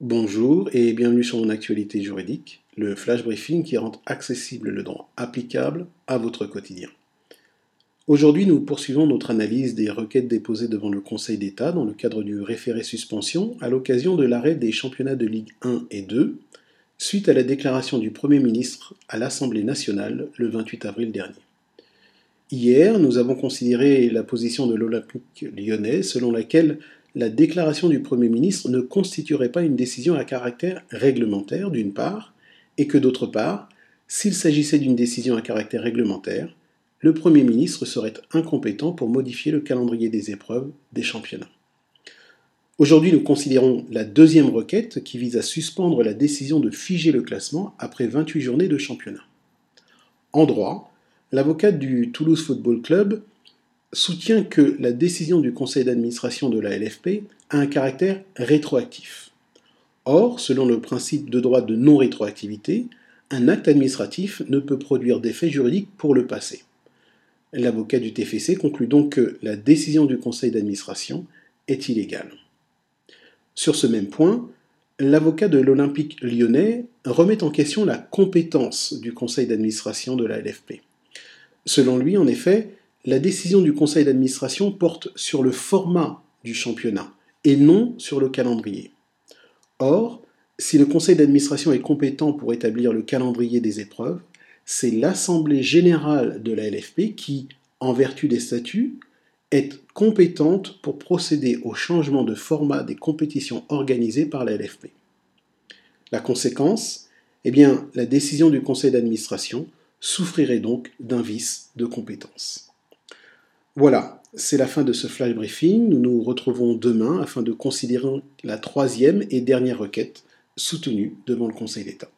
Bonjour et bienvenue sur mon actualité juridique, le flash briefing qui rend accessible le droit applicable à votre quotidien. Aujourd'hui, nous poursuivons notre analyse des requêtes déposées devant le Conseil d'État dans le cadre du référé suspension à l'occasion de l'arrêt des championnats de Ligue 1 et 2 suite à la déclaration du Premier ministre à l'Assemblée nationale le 28 avril dernier. Hier, nous avons considéré la position de l'Olympique lyonnais selon laquelle la déclaration du Premier ministre ne constituerait pas une décision à caractère réglementaire, d'une part, et que d'autre part, s'il s'agissait d'une décision à caractère réglementaire, le Premier ministre serait incompétent pour modifier le calendrier des épreuves des championnats. Aujourd'hui, nous considérons la deuxième requête qui vise à suspendre la décision de figer le classement après 28 journées de championnat. En droit, l'avocate du Toulouse Football Club soutient que la décision du conseil d'administration de la LFP a un caractère rétroactif. Or, selon le principe de droit de non-rétroactivité, un acte administratif ne peut produire d'effet juridique pour le passé. L'avocat du TFC conclut donc que la décision du conseil d'administration est illégale. Sur ce même point, l'avocat de l'Olympique lyonnais remet en question la compétence du conseil d'administration de la LFP. Selon lui, en effet, la décision du conseil d'administration porte sur le format du championnat et non sur le calendrier. Or, si le conseil d'administration est compétent pour établir le calendrier des épreuves, c'est l'Assemblée générale de la LFP qui, en vertu des statuts, est compétente pour procéder au changement de format des compétitions organisées par la LFP. La conséquence, eh bien, la décision du conseil d'administration souffrirait donc d'un vice de compétence. Voilà, c'est la fin de ce flash briefing. Nous nous retrouvons demain afin de considérer la troisième et dernière requête soutenue devant le Conseil d'État.